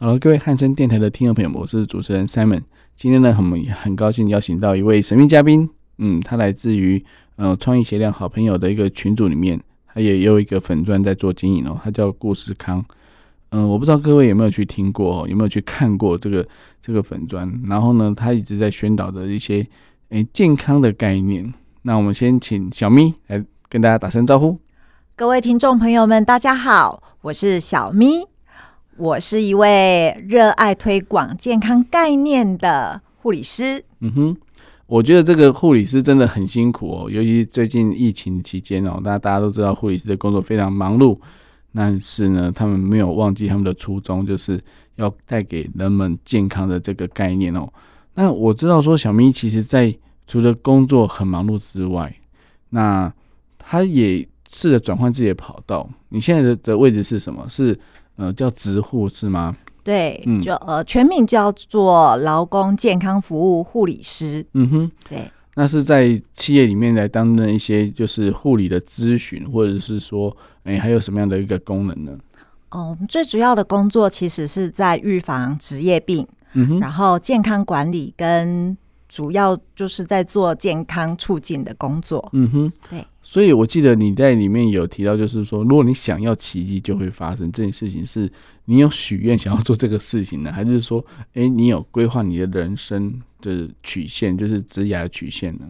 好，各位汉声电台的听众朋友，我是主持人 Simon。今天呢，我们很高兴邀请到一位神秘嘉宾。嗯，他来自于呃创意协量好朋友的一个群组里面，他也有一个粉钻在做经营哦，他叫顾思康。嗯、我不知道各位有没有去听过，有没有去看过这个这个粉专。然后呢，他一直在宣导的一些诶、健康的概念。那我们先请小咪来跟大家打声招呼。各位听众朋友们，大家好，我是小咪。我是一位热爱推广健康概念的护理师。嗯哼，我觉得这个护理师真的很辛苦哦，尤其最近疫情期间哦，大家大家都知道护理师的工作非常忙碌，但是呢，他们没有忘记他们的初衷，就是要带给人们健康的这个概念哦。那我知道说小咪其实在除了工作很忙碌之外，那他也试着转换自己的跑道。你现在的的位置是什么？是？呃，叫职护是吗？对，嗯、就呃，全名叫做劳工健康服务护理师。嗯哼，对，那是在企业里面来担任一些就是护理的咨询，或者是说，哎、欸，还有什么样的一个功能呢？哦，我们最主要的工作其实是在预防职业病，嗯哼，然后健康管理跟主要就是在做健康促进的工作。嗯哼，对。所以，我记得你在里面有提到，就是说，如果你想要奇迹就会发生这件事情，是你有许愿想要做这个事情呢，还是说，哎，你有规划你的人生的曲线，就是职涯的曲线呢？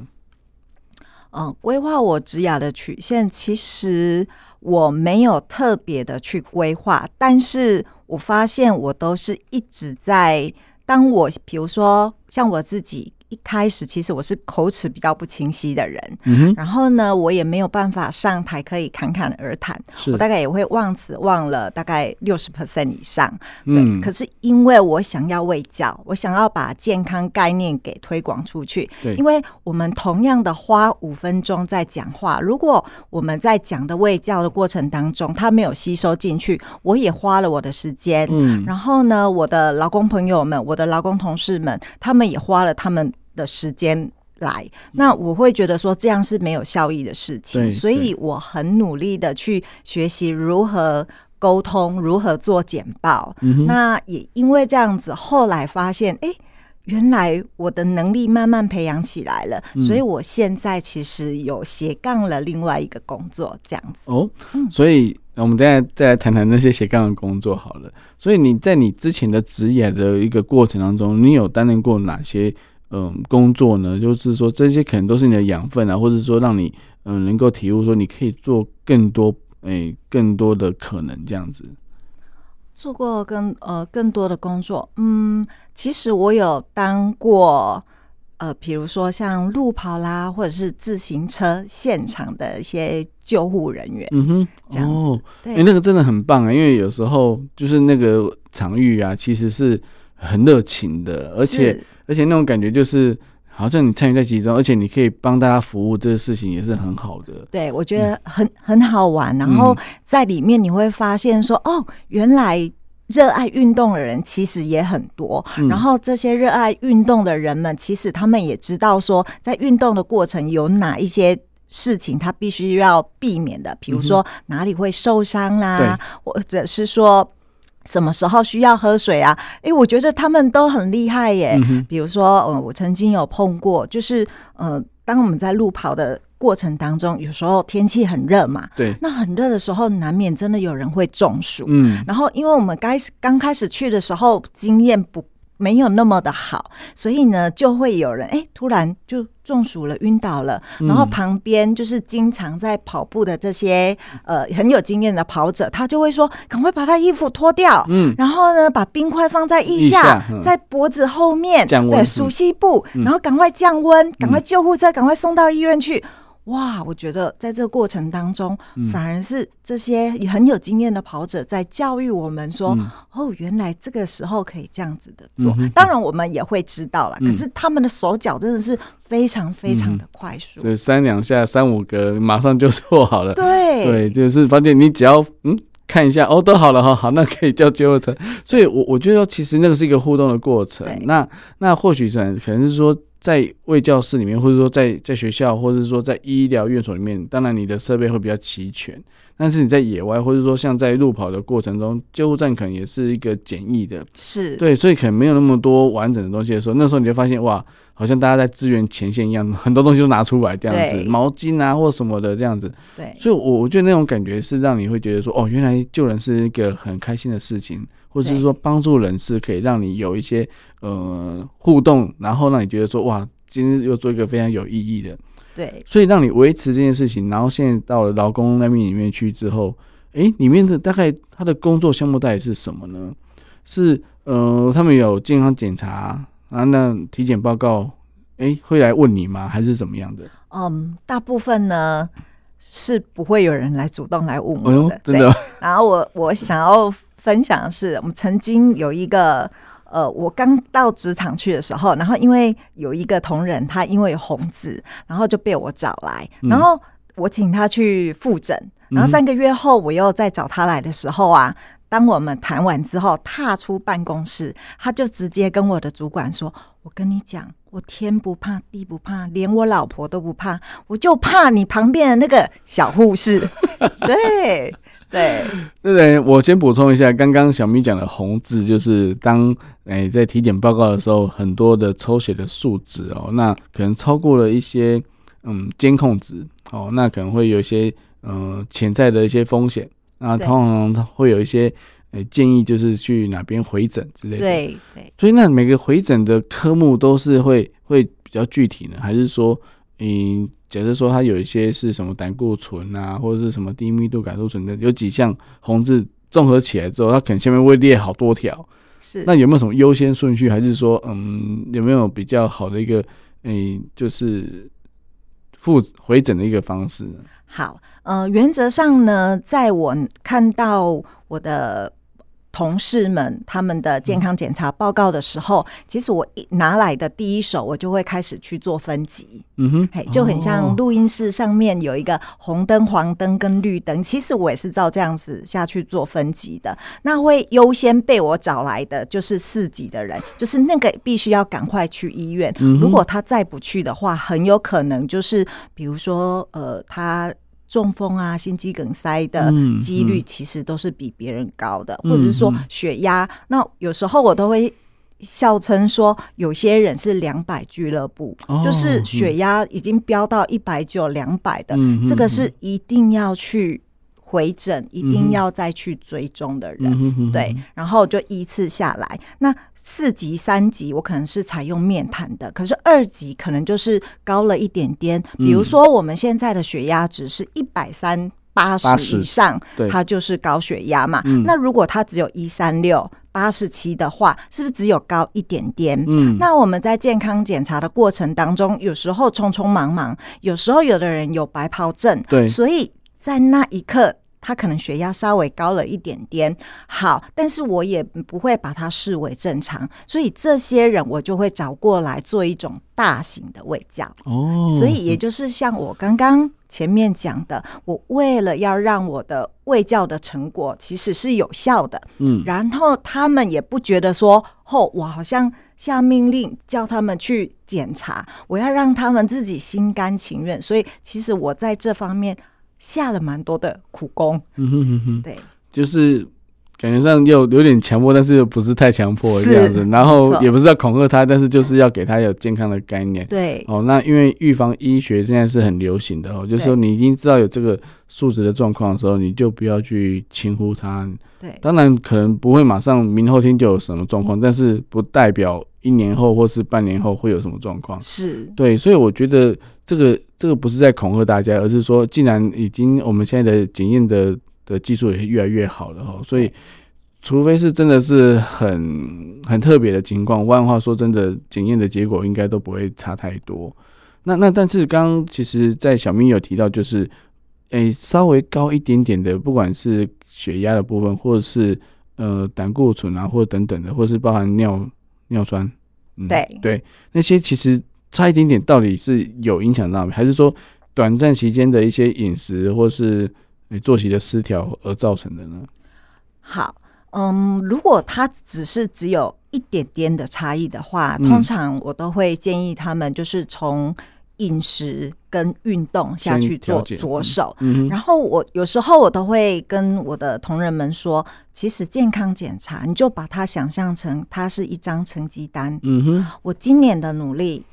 嗯，规划我职涯的曲线，其实我没有特别的去规划，但是我发现我都是一直在，当我比如说像我自己。一开始其实我是口齿比较不清晰的人，嗯，然后呢，我也没有办法上台可以侃侃而谈，我大概也会忘词忘了大概六十 percent 以上，对。嗯，可是因为我想要喂教，我想要把健康概念给推广出去，因为我们同样的花五分钟在讲话，如果我们在讲的卫教的过程当中，他没有吸收进去，我也花了我的时间，嗯，然后呢，我的劳工朋友们，我的劳工同事们，他们也花了他们。的时间来，那我会觉得说这样是没有效益的事情，所以我很努力的去学习如何沟通，如何做简报。嗯、那也因为这样子，后来发现，哎、欸，原来我的能力慢慢培养起来了，嗯，所以我现在其实有斜杠了另外一个工作，这样子。哦，所以我们再再来谈谈那些斜杠的工作好了。所以你在你之前的职业的一个过程当中，你有担任过哪些？嗯，工作呢，就是说这些可能都是你的养分啊，或者说让你嗯能够体悟说你可以做更多诶、欸、更多的可能这样子。做过更呃更多的工作，嗯，其实我有当过呃，比如说像路跑啦，或者是自行车现场的一些救护人员，嗯哼，这样子，哦、对，欸、那个真的很棒啊，因为有时候就是那个场域啊，其实是很热情的，而且。而且那种感觉就是，好像你参与在其中，而且你可以帮大家服务，这个事情也是很好的。对，我觉得很、嗯、很好玩。然后在里面你会发现说，哦，原来热爱运动的人其实也很多。嗯、然后这些热爱运动的人们，其实他们也知道说，在运动的过程有哪一些事情他必须要避免的，比如说哪里会受伤啦，或者是说。什么时候需要喝水啊？诶、欸，我觉得他们都很厉害耶。嗯、比如说，呃，我曾经有碰过，就是呃，当我们在路跑的过程当中，有时候天气很热嘛，对，那很热的时候，难免真的有人会中暑。嗯，然后因为我们该刚开始去的时候，经验不。没有那么的好，所以呢，就会有人哎，突然就中暑了，晕倒了。然后旁边就是经常在跑步的这些呃很有经验的跑者，他就会说：“赶快把他衣服脱掉，嗯，然后呢，把冰块放在腋下，在脖子后面，对，熟悉部，然后赶快降温，赶快救护车，赶快送到医院去。”哇，我觉得在这个过程当中，反而是这些很有经验的跑者在教育我们说：“嗯、哦，原来这个时候可以这样子的做。嗯”当然，我们也会知道了。可是他们的手脚真的是非常非常的快速，所以三两下、三五个，马上就做好了。对对，就是发现你只要嗯看一下哦，都好了哈，好，那可以叫救护车。所以我我觉得其实那个是一个互动的过程。那那或许可能可能是说。在卫教室里面，或者说在在学校，或者说在医疗院所里面，当然你的设备会比较齐全。但是你在野外，或者说像在路跑的过程中，救护站可能也是一个简易的，是对，所以可能没有那么多完整的东西的时候，那时候你就发现哇，好像大家在支援前线一样，很多东西都拿出来这样子，毛巾啊或什么的这样子。对，所以我我觉得那种感觉是让你会觉得说，哦，原来救人是一个很开心的事情。或者是说帮助人是可以让你有一些呃互动，然后让你觉得说哇，今天又做一个非常有意义的，对，所以让你维持这件事情。然后现在到了劳工那边里面去之后，诶、欸，里面的大概他的工作项目到底是什么呢？是呃，他们有健康检查啊，那体检报告，诶、欸，会来问你吗？还是怎么样的？嗯，大部分呢是不会有人来主动来问我的，哎、真的。然后我我想要。分享的是，我们曾经有一个，呃，我刚到职场去的时候，然后因为有一个同仁，他因为有红字，然后就被我找来，然后我请他去复诊，然后三个月后我又再找他来的时候啊，当我们谈完之后，踏出办公室，他就直接跟我的主管说：“我跟你讲，我天不怕地不怕，连我老婆都不怕，我就怕你旁边的那个小护士。”对。对，对对，我先补充一下，刚刚小咪讲的红字，就是当哎、欸、在体检报告的时候，很多的抽血的数值哦，那可能超过了一些嗯监控值哦，那可能会有一些嗯潜在的一些风险，那通常会有一些呃、欸、建议，就是去哪边回诊之类的。对对，所以那每个回诊的科目都是会会比较具体呢，还是说嗯？假设说它有一些是什么胆固醇啊，或者是什么低密度胆固醇的，有几项红字综合起来之后，它可能下面会列好多条。是，那有没有什么优先顺序？还是说，嗯，有没有比较好的一个，嗯，就是复回诊的一个方式呢？好，呃，原则上呢，在我看到我的。同事们他们的健康检查报告的时候，其实我一拿来的第一手，我就会开始去做分级。嗯哼，嘿，就很像录音室上面有一个红灯、黄灯跟绿灯，其实我也是照这样子下去做分级的。那会优先被我找来的就是四级的人，就是那个必须要赶快去医院。如果他再不去的话，很有可能就是比如说呃他。中风啊，心肌梗塞的几率其实都是比别人高的，或者是说血压。那有时候我都会笑称说，有些人是两百俱乐部，哦、就是血压已经飙到一百九、两百的，嗯、这个是一定要去。回诊一定要再去追踪的人，嗯、对，然后就依次下来。那四级、三级我可能是采用面谈的，可是二级可能就是高了一点点。比如说我们现在的血压值是一百三八十以上，它就是高血压嘛。嗯、那如果它只有一三六八十七的话，是不是只有高一点点？嗯，那我们在健康检查的过程当中，有时候匆匆忙忙，有时候有的人有白袍症，对，所以。在那一刻，他可能血压稍微高了一点点，好，但是我也不会把它视为正常，所以这些人我就会找过来做一种大型的喂教。哦，所以也就是像我刚刚前面讲的，我为了要让我的喂教的成果其实是有效的，嗯，然后他们也不觉得说，哦，我好像下命令叫他们去检查，我要让他们自己心甘情愿，所以其实我在这方面。下了蛮多的苦功，嗯哼哼哼，对，就是感觉上又有点强迫，但是又不是太强迫这样子，然后也不是要恐吓他，但是就是要给他有健康的概念，对，哦，那因为预防医学现在是很流行的哦，就是说你已经知道有这个数值的状况的时候，你就不要去轻忽它，对，当然可能不会马上明后天就有什么状况，但是不代表一年后或是半年后会有什么状况，是对，所以我觉得这个。这个不是在恐吓大家，而是说，既然已经我们现在的检验的的技术也越来越好了哈，所以除非是真的是很很特别的情况，万话说真的，检验的结果应该都不会差太多。那那但是刚刚其实，在小明有提到，就是诶、欸、稍微高一点点的，不管是血压的部分，或者是呃胆固醇啊，或者等等的，或者是包含尿尿酸，嗯、对对，那些其实差一点点，到底是有影响到没？还是说短暂期间的一些饮食或是作息的失调而造成的呢？好。嗯，如果他只是只有一点点的差异的话，嗯，通常我都会建议他们就是从饮食跟运动下去做着手。嗯，然后我有时候我都会跟我的同仁们说，其实健康检查，你就把它想象成它是一张成绩单。嗯哼，我今年的努力。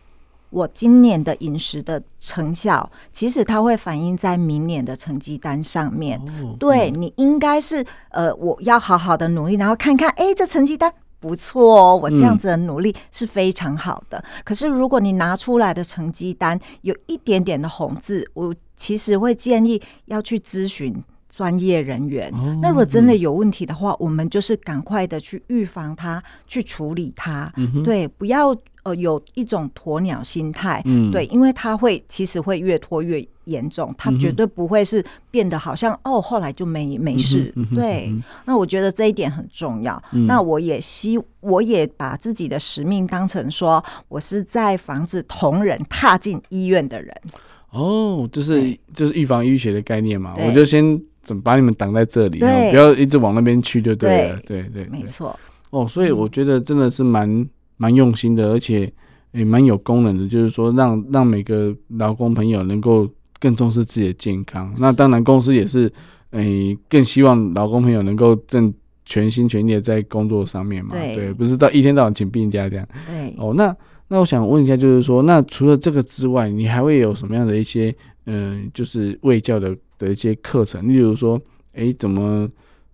我今年的饮食的成效，其实它会反映在明年的成绩单上面。哦、对、嗯、你应该是呃，我要好好的努力，然后看看，哎、欸，这成绩单不错哦，我这样子的努力是非常好的。嗯、可是如果你拿出来的成绩单有一点点的红字，我其实会建议要去咨询专业人员。哦、那如果真的有问题的话，嗯、我们就是赶快的去预防它，去处理它。嗯、对，不要。呃，有一种鸵鸟心态，嗯，对，因为它会其实会越拖越严重，它绝对不会是变得好像、嗯、哦，后来就没没事，对。嗯、那我觉得这一点很重要。嗯、那我也希，我也把自己的使命当成说，我是在防止同仁踏进医院的人。哦，就是就是预防医学的概念嘛，我就先怎么把你们挡在这里，对不要一直往那边去就对了，对，对，没错。哦，所以我觉得真的是蛮。蛮用心的，而且也蛮有功能的，就是说让让每个劳工朋友能够更重视自己的健康。那当然，公司也是诶、欸、更希望劳工朋友能够正全心全意的在工作上面嘛。对，对，不是到一天到晚请病假这样。对。哦，那那我想问一下，就是说，那除了这个之外，你还会有什么样的一些嗯、呃，就是卫教的的一些课程？例如说，诶、欸，怎么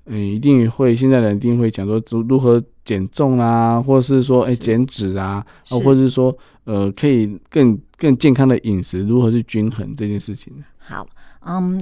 嗯、呃，一定会现在人一定会讲说如如何。减重啊，或者是说，哎、欸，减脂啊，啊或者是说，呃，可以更更健康的饮食，如何去均衡这件事情？好，嗯，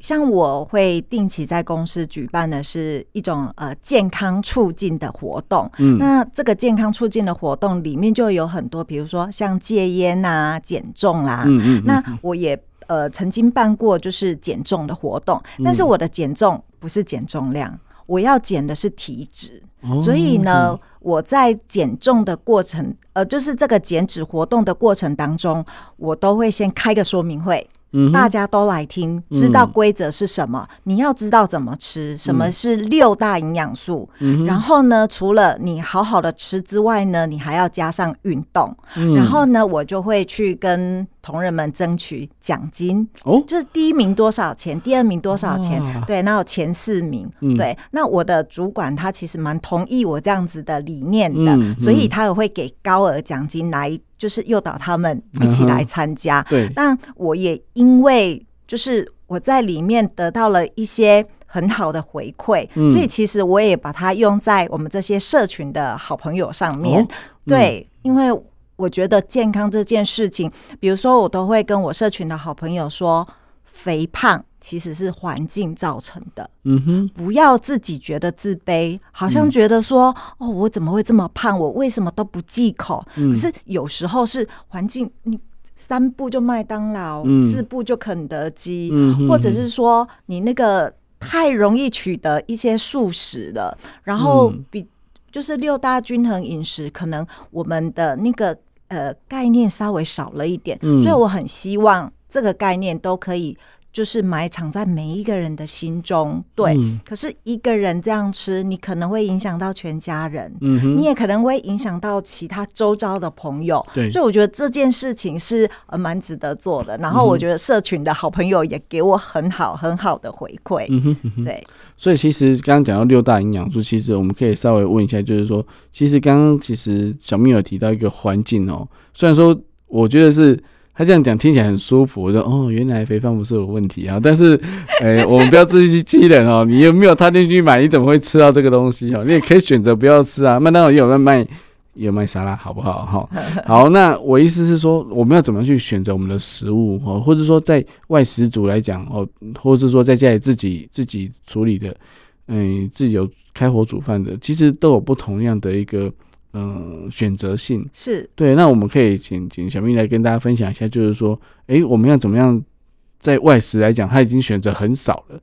像我会定期在公司举办的是一种呃健康促进的活动。嗯，那这个健康促进的活动里面就有很多，比如说像戒烟啊、减重啦、啊。嗯，嗯嗯。那我也呃曾经办过就是减重的活动，但是我的减重不是减重量，我要减的是体脂。所以呢，我在减重的过程，呃，就是这个减脂活动的过程当中，我都会先开个说明会。大家都来听，知道规则是什么？你要知道怎么吃，什么是六大营养素。然后呢，除了你好好的吃之外呢，你还要加上运动。然后呢，我就会去跟同仁们争取奖金。哦，就是第一名多少钱，第二名多少钱？对，然后前四名。对，那我的主管他其实蛮同意我这样子的理念的，所以他也会给高额奖金来。就是诱导他们一起来参加，对。但我也因为就是我在里面得到了一些很好的回馈，所以其实我也把它用在我们这些社群的好朋友上面。对，因为我觉得健康这件事情，比如说我都会跟我社群的好朋友说，肥胖。其实是环境造成的，嗯哼，不要自己觉得自卑，好像觉得说，嗯、哦，我怎么会这么胖？我为什么都不忌口？嗯、可是有时候是环境，你三步就麦当劳，嗯、四步就肯德基，嗯、或者是说你那个太容易取得一些素食了，然后比就是六大均衡饮食，可能我们的那个呃概念稍微少了一点，嗯、所以我很希望这个概念都可以。就是埋藏在每一个人的心中，对。嗯、可是一个人这样吃，你可能会影响到全家人，嗯、哼你也可能会影响到其他周遭的朋友。对，所以我觉得这件事情是呃蛮值得做的。然后我觉得社群的好朋友也给我很好很好的回馈。嗯哼嗯哼对。所以其实刚刚讲到六大营养素，其实我们可以稍微问一下，就是说，其实刚刚其实小蜜有提到一个环境哦，虽然说我觉得是。他这样讲听起来很舒服，我说哦，原来肥胖不是有问题啊。但是，哎、欸，我们不要自欺欺人哦。你又没有踏进去买？你怎么会吃到这个东西？哦，你也可以选择不要吃啊。麦当劳也有在卖，也有卖沙拉，好不好？哈，好。那我意思是说，我们要怎么样去选择我们的食物哦？或者说，在外食族来讲哦，或者是说在家里自己自己处理的，嗯，自己有开火煮饭的，其实都有不同样的一个嗯、呃、选择性。是对，那我们可以请请小蜜来跟大家分享一下，就是说，哎，我们要怎么样在外食来讲，他已经选择很少了。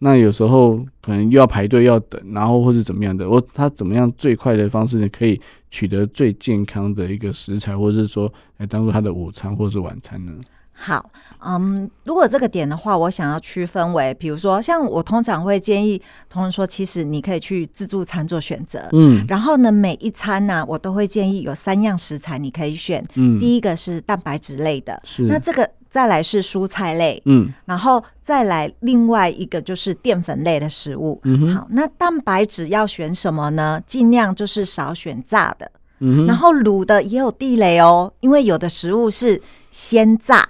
那有时候可能又要排队要等，然后或是怎么样的，我他怎么样最快的方式呢？可以取得最健康的一个食材，或者是说来当做他的午餐或是晚餐呢？好，嗯，如果这个点的话，我想要区分为，比如说像我通常会建议同仁说，其实你可以去自助餐做选择，嗯，然后呢，每一餐呢、啊，我都会建议有三样食材你可以选，嗯，第一个是蛋白质类的，是。那这个。再来是蔬菜类，嗯，然后再来另外一个就是淀粉类的食物。嗯，好，那蛋白质要选什么呢？尽量就是少选炸的，嗯，然后卤的也有地雷哦，因为有的食物是先炸。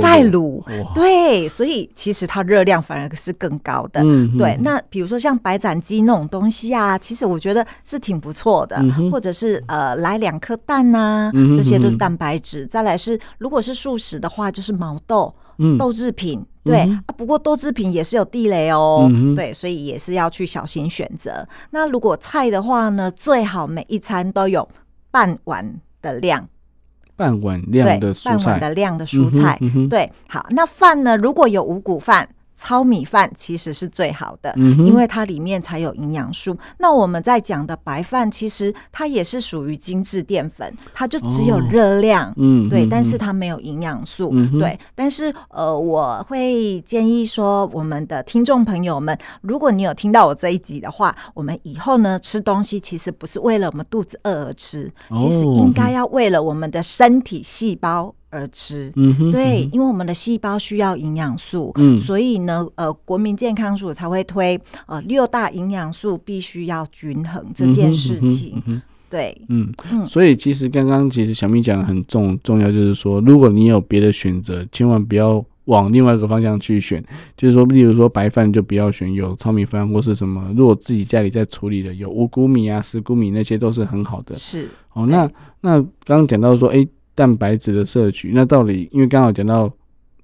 再卤，对，所以其实它热量反而是更高的。嗯、对，那比如说像白斩鸡那种东西啊，其实我觉得是挺不错的。嗯、或者是呃，来两颗蛋呐、啊，嗯、这些都是蛋白质。再来是，如果是素食的话，就是毛豆、嗯、豆制品。对、嗯、啊，不过豆制品也是有地雷哦。嗯、对，所以也是要去小心选择。那如果菜的话呢，最好每一餐都有半碗的量。半碗量的蔬菜，半碗的量的蔬菜，嗯嗯、对，好，那饭呢？如果有五谷饭。糙米饭其实是最好的，嗯、因为它里面才有营养素。那我们在讲的白饭，其实它也是属于精致淀粉，它就只有热量，嗯、哦，对，但是它没有营养素，嗯、对。但是呃，我会建议说，我们的听众朋友们，如果你有听到我这一集的话，我们以后呢吃东西其实不是为了我们肚子饿而吃，其实应该要为了我们的身体细胞。而吃，嗯哼，对，因为我们的细胞需要营养素，嗯，所以呢，呃，国民健康署才会推呃六大营养素必须要均衡这件事情，对，嗯嗯，所以其实刚刚其实小明讲的很重重要，就是说，如果你有别的选择，千万不要往另外一个方向去选，就是说，例如说白饭就不要选有糙米饭或是什么，如果自己家里在处理的有五谷米啊、十谷米那些都是很好的，是。哦。那那刚刚讲到说，哎。蛋白质的摄取，那到底因为刚好讲到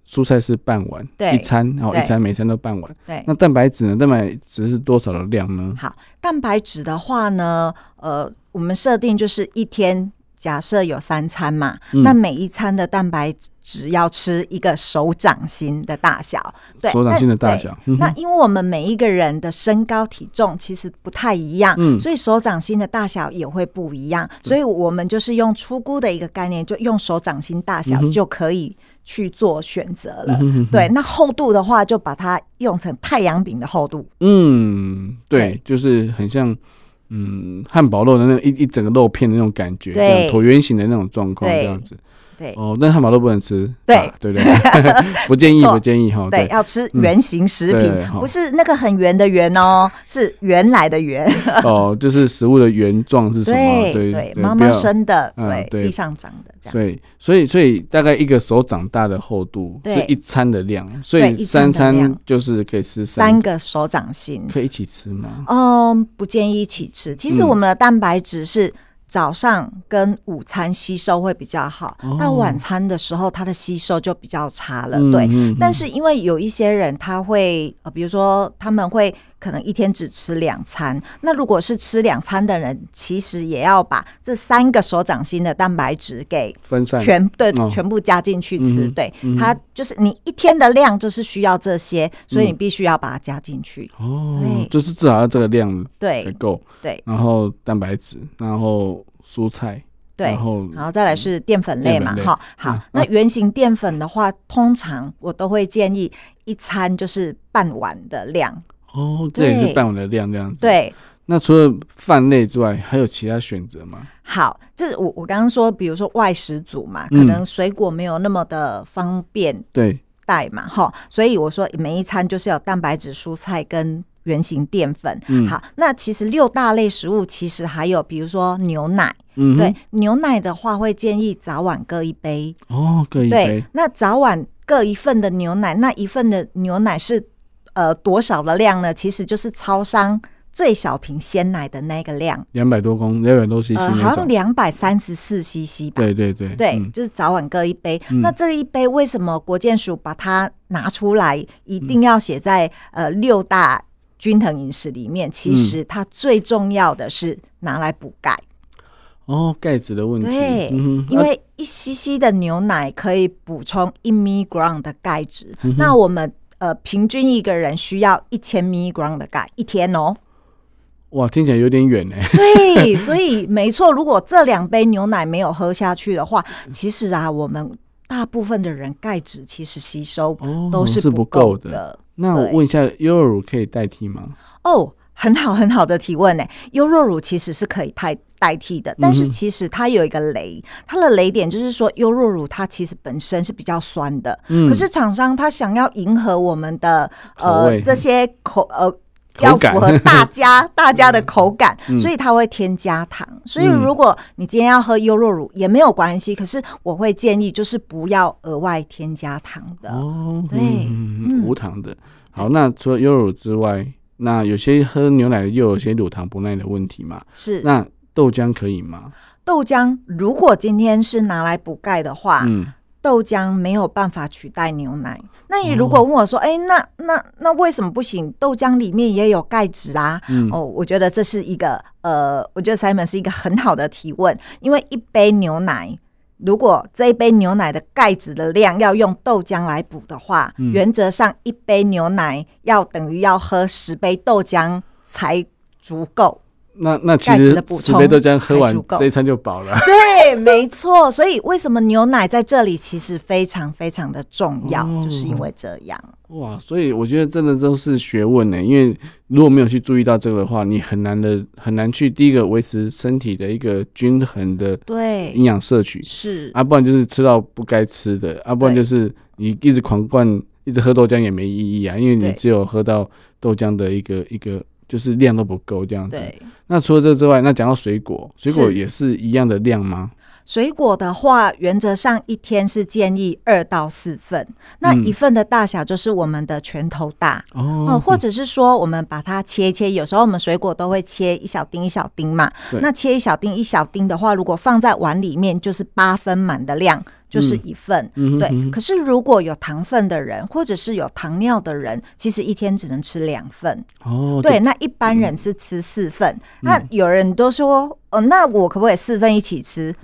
蔬菜是半碗对一餐，然后一餐每餐都半碗。对，那蛋白质呢？蛋白质是多少的量呢？好，蛋白质的话呢，呃，我们设定就是一天。假设有三餐嘛，嗯、那每一餐的蛋白质要吃一个手掌心的大小，对，手掌心的大小。那因为我们每一个人的身高体重其实不太一样，嗯、所以手掌心的大小也会不一样。嗯、所以我们就是用出估的一个概念，就用手掌心大小就可以去做选择了。对，那厚度的话，就把它用成太阳饼的厚度。嗯，对，对就是很像。嗯，汉堡肉的那一一整个肉片的那种感觉，对，椭圆形的那种状况，这样子。对哦，但汉堡都不能吃，对对对，不建议不建议哈。对，要吃圆形食品，不是那个很圆的圆哦，是原来的圆。哦，就是食物的原状是什么？对对，妈妈生的，对，地上长的这样。对，所以所以大概一个手掌大的厚度是一餐的量，所以三餐就是可以吃三个手掌心，可以一起吃吗？嗯，不建议一起吃。其实我们的蛋白质是。早上跟午餐吸收会比较好，到晚餐的时候它的吸收就比较差了。对，但是因为有一些人他会呃，比如说他们会可能一天只吃两餐，那如果是吃两餐的人，其实也要把这三个手掌心的蛋白质给分散，全对全部加进去吃。对，它就是你一天的量就是需要这些，所以你必须要把它加进去。哦，对，就是至少要这个量对够。对，然后蛋白质，然后。蔬菜，对，然后然后再来是淀粉类嘛，哈，好，那圆形淀粉的话，通常我都会建议一餐就是半碗的量。哦，这也是半碗的量这样子。对，那除了饭类之外，还有其他选择吗？好，这我我刚刚说，比如说外食组嘛，可能水果没有那么的方便对。带嘛，哈，所以我说每一餐就是有蛋白质、蔬菜跟。原型淀粉，嗯、好，那其实六大类食物其实还有，比如说牛奶，嗯哼，对，牛奶的话会建议早晚各一杯，哦，各一杯，对，那早晚各一份的牛奶，那一份的牛奶是呃多少的量呢？其实就是超商最小瓶鲜奶的那个量，两百多公，两百多 CC，呃，好像两百三十四 CC 吧，对对对，对，嗯、就是早晚各一杯。嗯、那这一杯为什么国健署把它拿出来，一定要写在呃六大？均衡饮食里面，其实它最重要的是拿来补钙。哦，钙质的问题。对，嗯、因为一 cc 的牛奶可以补充一 milligram 的钙质，嗯、那我们呃平均一个人需要一千 milligram 的钙一天哦。哇，听起来有点远呢。对，所以没错，如果这两杯牛奶没有喝下去的话，其实啊，我们大部分的人钙质其实吸收都是不够的。哦、的那我问一下，优酪乳可以代替吗？哦，很好很好的提问呢。优酪乳其实是可以代代替的，但是其实它有一个雷，它的雷点就是说，优酪乳它其实本身是比较酸的，嗯、可是厂商他想要迎合我们的呃这些口呃。要符合大家 大家的口感，嗯、所以它会添加糖。嗯、所以如果你今天要喝优酪乳也没有关系，可是我会建议就是不要额外添加糖的。哦，对，嗯、无糖的。好，那除了优酪乳之外，那有些喝牛奶又有些乳糖不耐的问题嘛？是。那豆浆可以吗？豆浆如果今天是拿来补钙的话，嗯。豆浆没有办法取代牛奶。那你如果问我说：“哎、那那那为什么不行？豆浆里面也有钙质啊。嗯”哦，我觉得这是一个呃，我觉得 Simon 是一个很好的提问。因为一杯牛奶，如果这一杯牛奶的钙质的量要用豆浆来补的话，嗯、原则上一杯牛奶要等于要喝十杯豆浆才足够。那那其实十杯豆浆喝完这一餐就饱了。对，没错。所以为什么牛奶在这里其实非常非常的重要，哦、就是因为这样。哇，所以我觉得真的都是学问呢。因为如果没有去注意到这个的话，你很难的很难去第一个维持身体的一个均衡的对营养摄取是啊，不然就是吃到不该吃的啊，不然就是你一直狂灌一直喝豆浆也没意义啊，因为你只有喝到豆浆的一个一个。就是量都不够这样子。对。那除了这之外，那讲到水果，水果也是一样的量吗？水果的话，原则上一天是建议二到四份。那一份的大小就是我们的拳头大哦、嗯，或者是说我们把它切一切。有时候我们水果都会切一小丁一小丁嘛。那切一小丁一小丁的话，如果放在碗里面，就是八分满的量。就是一份，嗯、对。嗯、可是如果有糖分的人，或者是有糖尿的人，其实一天只能吃两份。哦，对。那一般人是吃四份。嗯、那有人都说，哦，那我可不可以四份一起吃？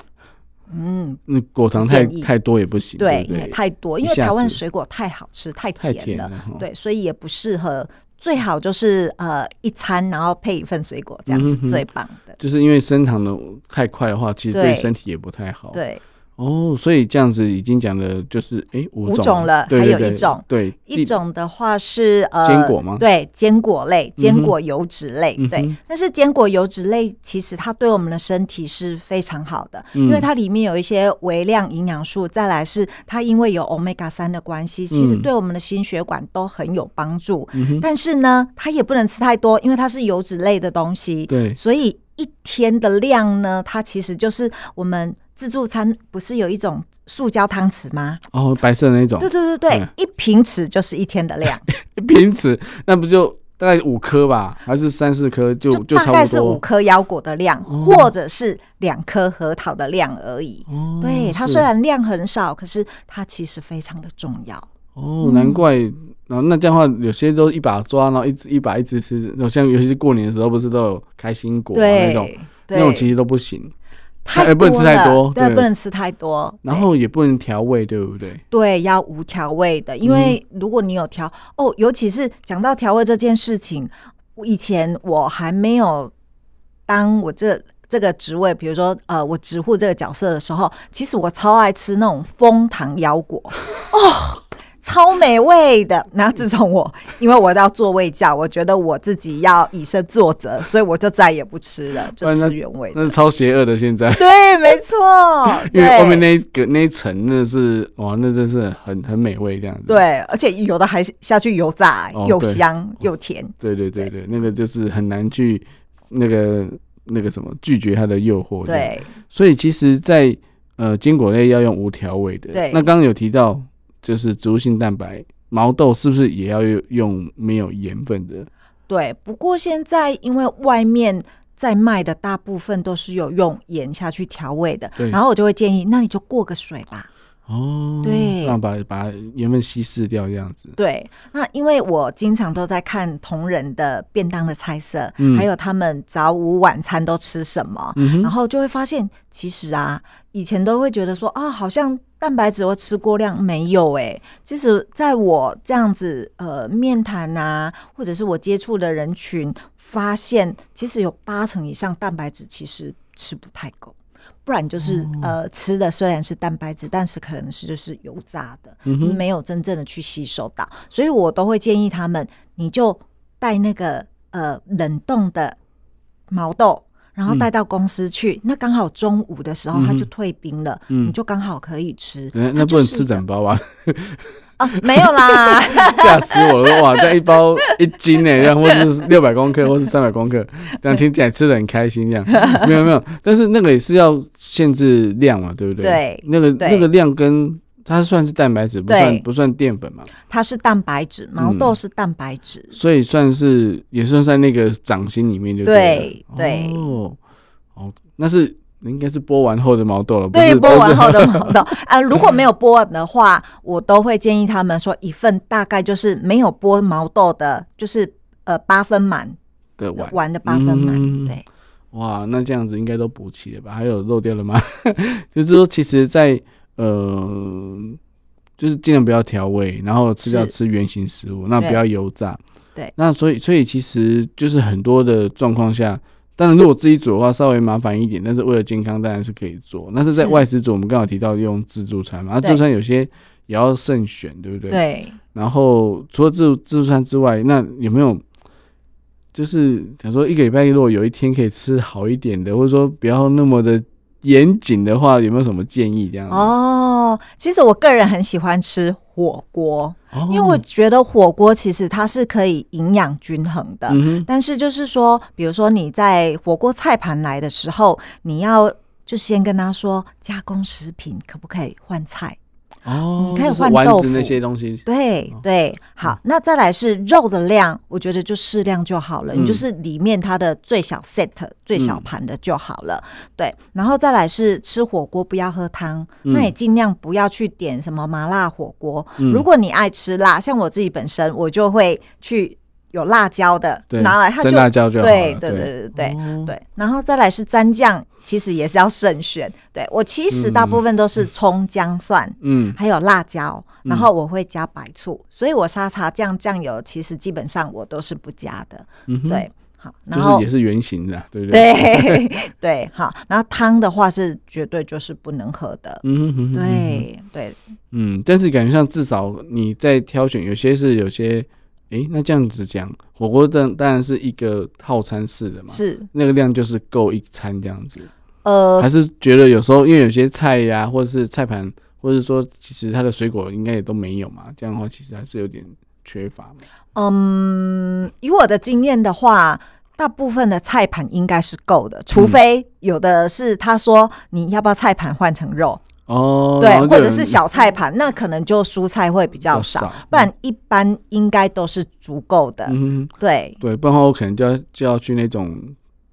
嗯，那果糖太太多也不行，对，太多，因为台湾水果太好吃，太甜了，甜了对，所以也不适合。最好就是呃一餐，然后配一份水果，这样是最棒的。嗯、就是因为升糖的太快的话，其实对身体也不太好。对。哦，所以这样子已经讲的就是哎五种了，还有一种对一种的话是呃坚果吗？对，坚果类，坚果油脂类，对。但是坚果油脂类其实它对我们的身体是非常好的，因为它里面有一些微量营养素。再来是它因为有 Omega 三的关系，其实对我们的心血管都很有帮助。但是呢，它也不能吃太多，因为它是油脂类的东西。对，所以一天的量呢，它其实就是我们。自助餐不是有一种塑胶汤匙吗？哦，白色那种。对对对对，嗯、一平匙就是一天的量。一平匙，那不就大概五颗吧？还是三四颗就就？大概是五颗腰果的量，哦、或者是两颗核桃的量而已。哦，对，它虽然量很少，可是它其实非常的重要。哦，难怪。然后那这样的话，有些都一把抓，然后一直一把一直吃。然后像尤其是过年的时候，不是都有开心果、啊、那种，那种其实都不行。太不能吃太多，对，不能吃太多，然后也不能调味，对不对？对，要无调味的，因为如果你有调哦，尤其是讲到调味这件事情，以前我还没有当我这这个职位，比如说呃，我职护这个角色的时候，其实我超爱吃那种枫糖腰果哦。超美味的。那自从我因为我要做胃教，我觉得我自己要以身作则，所以我就再也不吃了，就吃原味。那是超邪恶的，现在对，没错，因为后面那个那一层那是哇，那真是很很美味这样子。对，而且有的还下去油炸，又香又甜。对对对对，那个就是很难去那个那个什么拒绝它的诱惑。对，所以其实，在呃坚果类要用无调味的。对，那刚刚有提到。就是植物性蛋白，毛豆是不是也要用没有盐分的？对，不过现在因为外面在卖的大部分都是有用盐下去调味的，然后我就会建议，那你就过个水吧。哦，对，让把把盐分稀释掉这样子。对，那因为我经常都在看同仁的便当的菜色，嗯、还有他们早午晚餐都吃什么，嗯、然后就会发现，其实啊，以前都会觉得说啊，好像蛋白质会吃过量，没有哎、欸。其实在我这样子呃面谈啊，或者是我接触的人群，发现其实有八成以上蛋白质其实吃不太够。不然就是、哦、呃吃的虽然是蛋白质，但是可能是就是油炸的，嗯、没有真正的去吸收到，所以我都会建议他们，你就带那个呃冷冻的毛豆，然后带到公司去，嗯、那刚好中午的时候它就退冰了，嗯、你就刚好可以吃。嗯、那不能吃整包啊。啊，没有啦！吓死我了！哇，这一包一斤呢，这样或是六百公克，或是三百公克，这样听起来吃的很开心，这样 没有没有。但是那个也是要限制量嘛，对不对？对，那个那个量跟它算是蛋白质，不算不算淀粉嘛？它是蛋白质，毛豆是蛋白质，嗯，所以算是也算在那个掌心里面就对对，对哦哦，那是。应该是剥完后的毛豆了，对，剥完后的毛豆。呃，如果没有剥的话，我都会建议他们说，一份大概就是没有剥毛豆的，就是呃八分满的碗，碗的八分满。嗯、对，哇，那这样子应该都补齐了吧？还有漏掉了吗？就是说，其实，在呃，就是尽量不要调味，然后吃掉吃原形食物，那不要油炸。对，那所以所以其实就是很多的状况下。当然，如果自己煮的话，稍微麻烦一点，但是为了健康，当然是可以做。那是在外食煮，我们刚好提到用自助餐嘛，那自助餐有些也要慎选，对不对？对。然后除了自助自助餐之外，那有没有就是想说一个礼拜如果有一天可以吃好一点的，或者说不要那么的严谨的话，有没有什么建议？这样哦，其实我个人很喜欢吃火锅。因为我觉得火锅其实它是可以营养均衡的，嗯、但是就是说，比如说你在火锅菜盘来的时候，你要就先跟他说加工食品可不可以换菜？哦，你可以换豆腐那些东西。对对，好，那再来是肉的量，我觉得就适量就好了。嗯、你就是里面它的最小 set、最小盘的就好了。嗯、对，然后再来是吃火锅不要喝汤，嗯、那也尽量不要去点什么麻辣火锅。嗯、如果你爱吃辣，像我自己本身，我就会去。有辣椒的拿来，它就辣椒就好对对对对对对，哦、对，然后再来是蘸酱，其实也是要慎选。对，我其实大部分都是葱姜蒜，嗯，还有辣椒，然后我会加白醋，嗯、所以我沙茶酱酱油其实基本上我都是不加的。嗯，对，好，然后也是圆形的，对不对？对 对，好，然后汤的话是绝对就是不能喝的。嗯哼，对对，嗯，但是感觉上至少你在挑选，有些是有些。诶、欸，那这样子讲，火锅当当然是一个套餐式的嘛，是那个量就是够一餐这样子。呃，还是觉得有时候因为有些菜呀、啊，或者是菜盘，或者说其实它的水果应该也都没有嘛，这样的话其实还是有点缺乏嘛。嗯，以我的经验的话，大部分的菜盘应该是够的，除非有的是他说你要不要菜盘换成肉。哦，对，或者是小菜盘，那可能就蔬菜会比较少，少不然一般应该都是足够的。嗯，对对，不然我可能就要就要去那种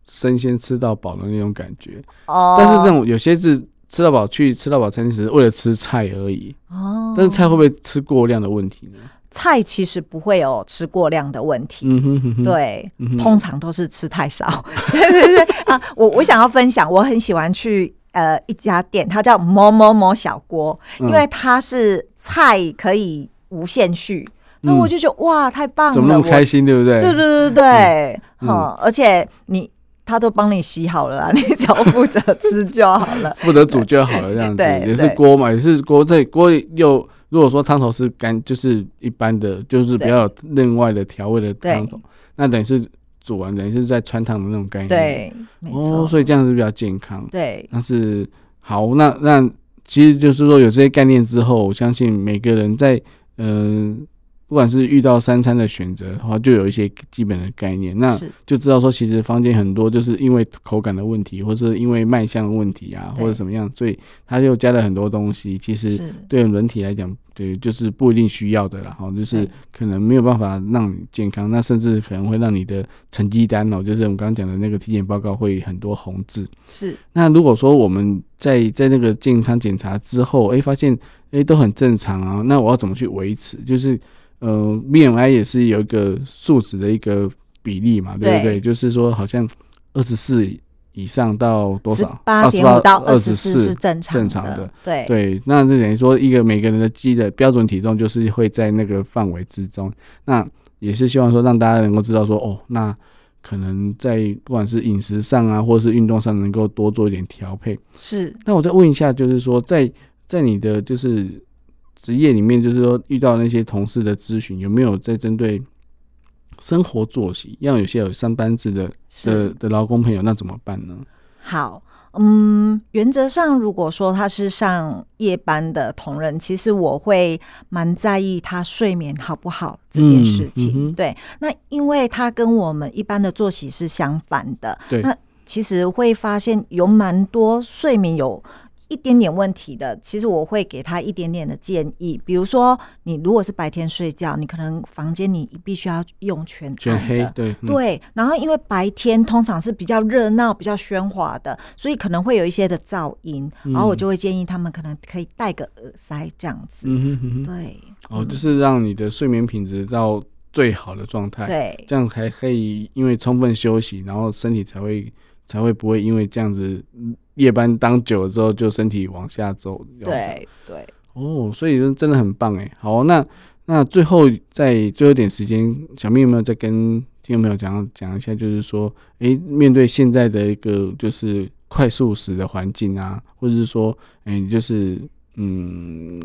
生鲜吃到饱的那种感觉。哦，但是这种有些是吃到饱去吃到饱餐厅，只是为了吃菜而已。哦，但是菜会不会吃过量的问题呢？菜其实不会有吃过量的问题。嗯哼哼哼，对，嗯、通常都是吃太少。对对对啊，我我想要分享，我很喜欢去。呃，一家店，它叫某某某小锅，因为它是菜可以无限续，那、嗯、我就觉得哇，太棒了，怎么那么开心，对不对？对对对对，嗯，而且你他都帮你洗好了，你只要负责吃就好了，负责煮就好了，这样子也是锅嘛，也是锅，这锅又如果说汤头是干，就是一般的，就是不要有另外的调味的汤头，那等于是。煮完等于是在穿烫的那种概念，对，没错，哦，所以这样子比较健康，对。但是好，那那其实就是说有这些概念之后，我相信每个人在嗯、呃、不管是遇到三餐的选择的话，就有一些基本的概念，那就知道说，其实坊间很多就是因为口感的问题，或者是因为卖相的问题啊，或者怎么样，所以它又加了很多东西。其实对人体来讲，对，就是不一定需要的，然后就是可能没有办法让你健康，那甚至可能会让你的成绩单哦，就是我们刚刚讲的那个体检报告会很多红字。是。那如果说我们在在那个健康检查之后，哎、欸，发现哎、欸、都很正常啊，那我要怎么去维持？就是。呃，BMI 也是有一个数值的一个比例嘛，对不对？就是说，好像二十四以上到多少？八点五到二十四是正常正常的。对对，那就等于说，一个每个人的肌的标准体重就是会在那个范围之中。那也是希望说，让大家能够知道说，哦，那可能在不管是饮食上啊，或者是运动上，能够多做一点调配。是。那我再问一下，就是说，在在你的就是。职业里面，就是说遇到那些同事的咨询，有没有在针对生活作息？要有些有上班制的的的劳工朋友，那怎么办呢？好，嗯，原则上，如果说他是上夜班的同仁，其实我会蛮在意他睡眠好不好这件事情。嗯嗯、对，那因为他跟我们一般的作息是相反的，对，那其实会发现有蛮多睡眠有。一点点问题的，其实我会给他一点点的建议。比如说，你如果是白天睡觉，你可能房间你必须要用全全黑，对、嗯、对。然后，因为白天通常是比较热闹、比较喧哗的，所以可能会有一些的噪音。然后我就会建议他们可能可以戴个耳塞这样子。嗯哼哼哼，对。哦，就是让你的睡眠品质到最好的状态。对，这样才可以因为充分休息，然后身体才会才会不会因为这样子。夜班当久了之后，就身体往下走。对对哦，所以真的很棒哎。好，那那最后在最后一点时间，小明有没有再跟听众朋友讲讲一下？就是说，哎、欸，面对现在的一个就是快速食的环境啊，或者是说，哎、欸，就是嗯，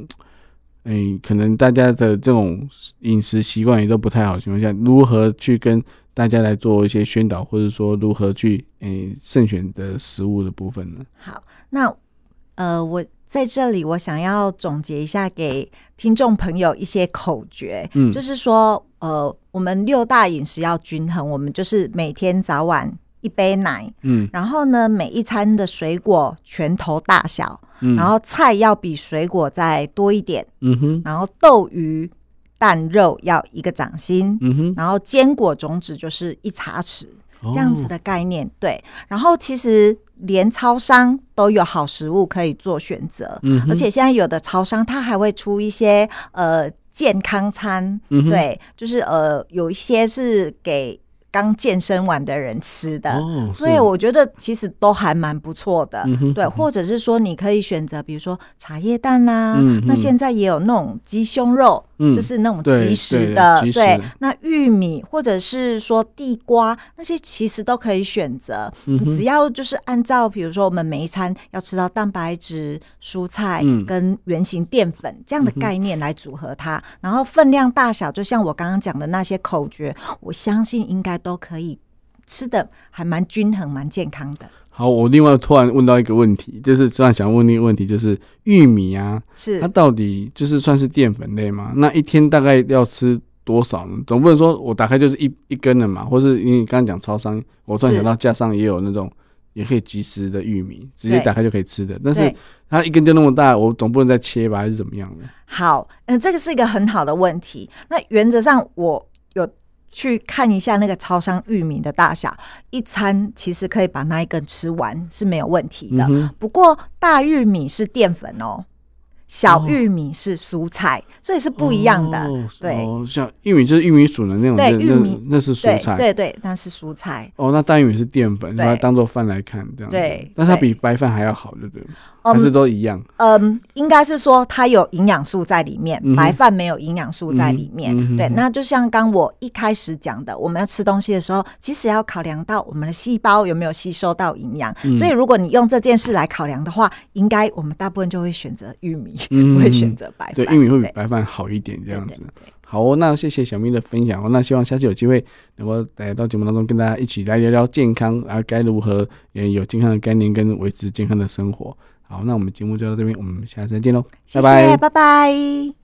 哎、欸，可能大家的这种饮食习惯也都不太好的情况下，如何去跟大家来做一些宣导，或者说如何去诶、欸、慎选的食物的部分呢？好，那呃，我在这里我想要总结一下，给听众朋友一些口诀，嗯，就是说，呃，我们六大饮食要均衡，我们就是每天早晚一杯奶，嗯，然后呢，每一餐的水果拳头大小，嗯，然后菜要比水果再多一点，嗯哼，然后豆鱼。蛋肉要一个掌心，嗯哼，然后坚果种子就是一茶匙，这样子的概念，对。然后其实连超商都有好食物可以做选择，嗯，而且现在有的超商它还会出一些呃健康餐，嗯，对，就是呃有一些是给。刚健身完的人吃的，所以我觉得其实都还蛮不错的，对，或者是说你可以选择，比如说茶叶蛋啦，那现在也有那种鸡胸肉，就是那种即食的，对，那玉米或者是说地瓜那些其实都可以选择，只要就是按照比如说我们每一餐要吃到蛋白质、蔬菜跟原型淀粉这样的概念来组合它，然后分量大小就像我刚刚讲的那些口诀，我相信应该。都可以吃的还蛮均衡、蛮健康的。好，我另外突然问到一个问题，就是突然想问那个问题，就是玉米啊，是它到底就是算是淀粉类吗？那一天大概要吃多少呢？总不能说我打开就是一一根的嘛，或是因为你刚刚讲超商，我突然想到架上也有那种也可以即食的玉米，直接打开就可以吃的，但是它一根就那么大，我总不能再切吧，还是怎么样的？好，嗯、呃，这个是一个很好的问题。那原则上我有。去看一下那个超商玉米的大小，一餐其实可以把那一根吃完是没有问题的。嗯、不过大玉米是淀粉哦。小玉米是蔬菜，哦，所以是不一样的。哦、对，哦，像玉米就是玉米属的那种，对，玉米那，那是蔬菜，对对，对，那是蔬菜。哦，那大玉米是淀粉，把它当做饭来看，这样对。但它比白饭还要好，对不对？还是都一样？嗯，应该是说它有营养素在里面，嗯、白饭没有营养素在里面。嗯、对，那就像刚我一开始讲的，我们要吃东西的时候，其实要考量到我们的细胞有没有吸收到营养，嗯。所以如果你用这件事来考量的话，应该我们大部分就会选择玉米。嗯，不会选择白饭，对，玉米会比白饭好一点，这样子。好哦，那谢谢小咪的分享哦。那希望下次有机会能够来到节目当中，跟大家一起来聊聊健康，然后该如何也有健康的概念跟维持健康的生活。好，那我们节目就到这边，我们下次再见喽，拜拜，拜拜。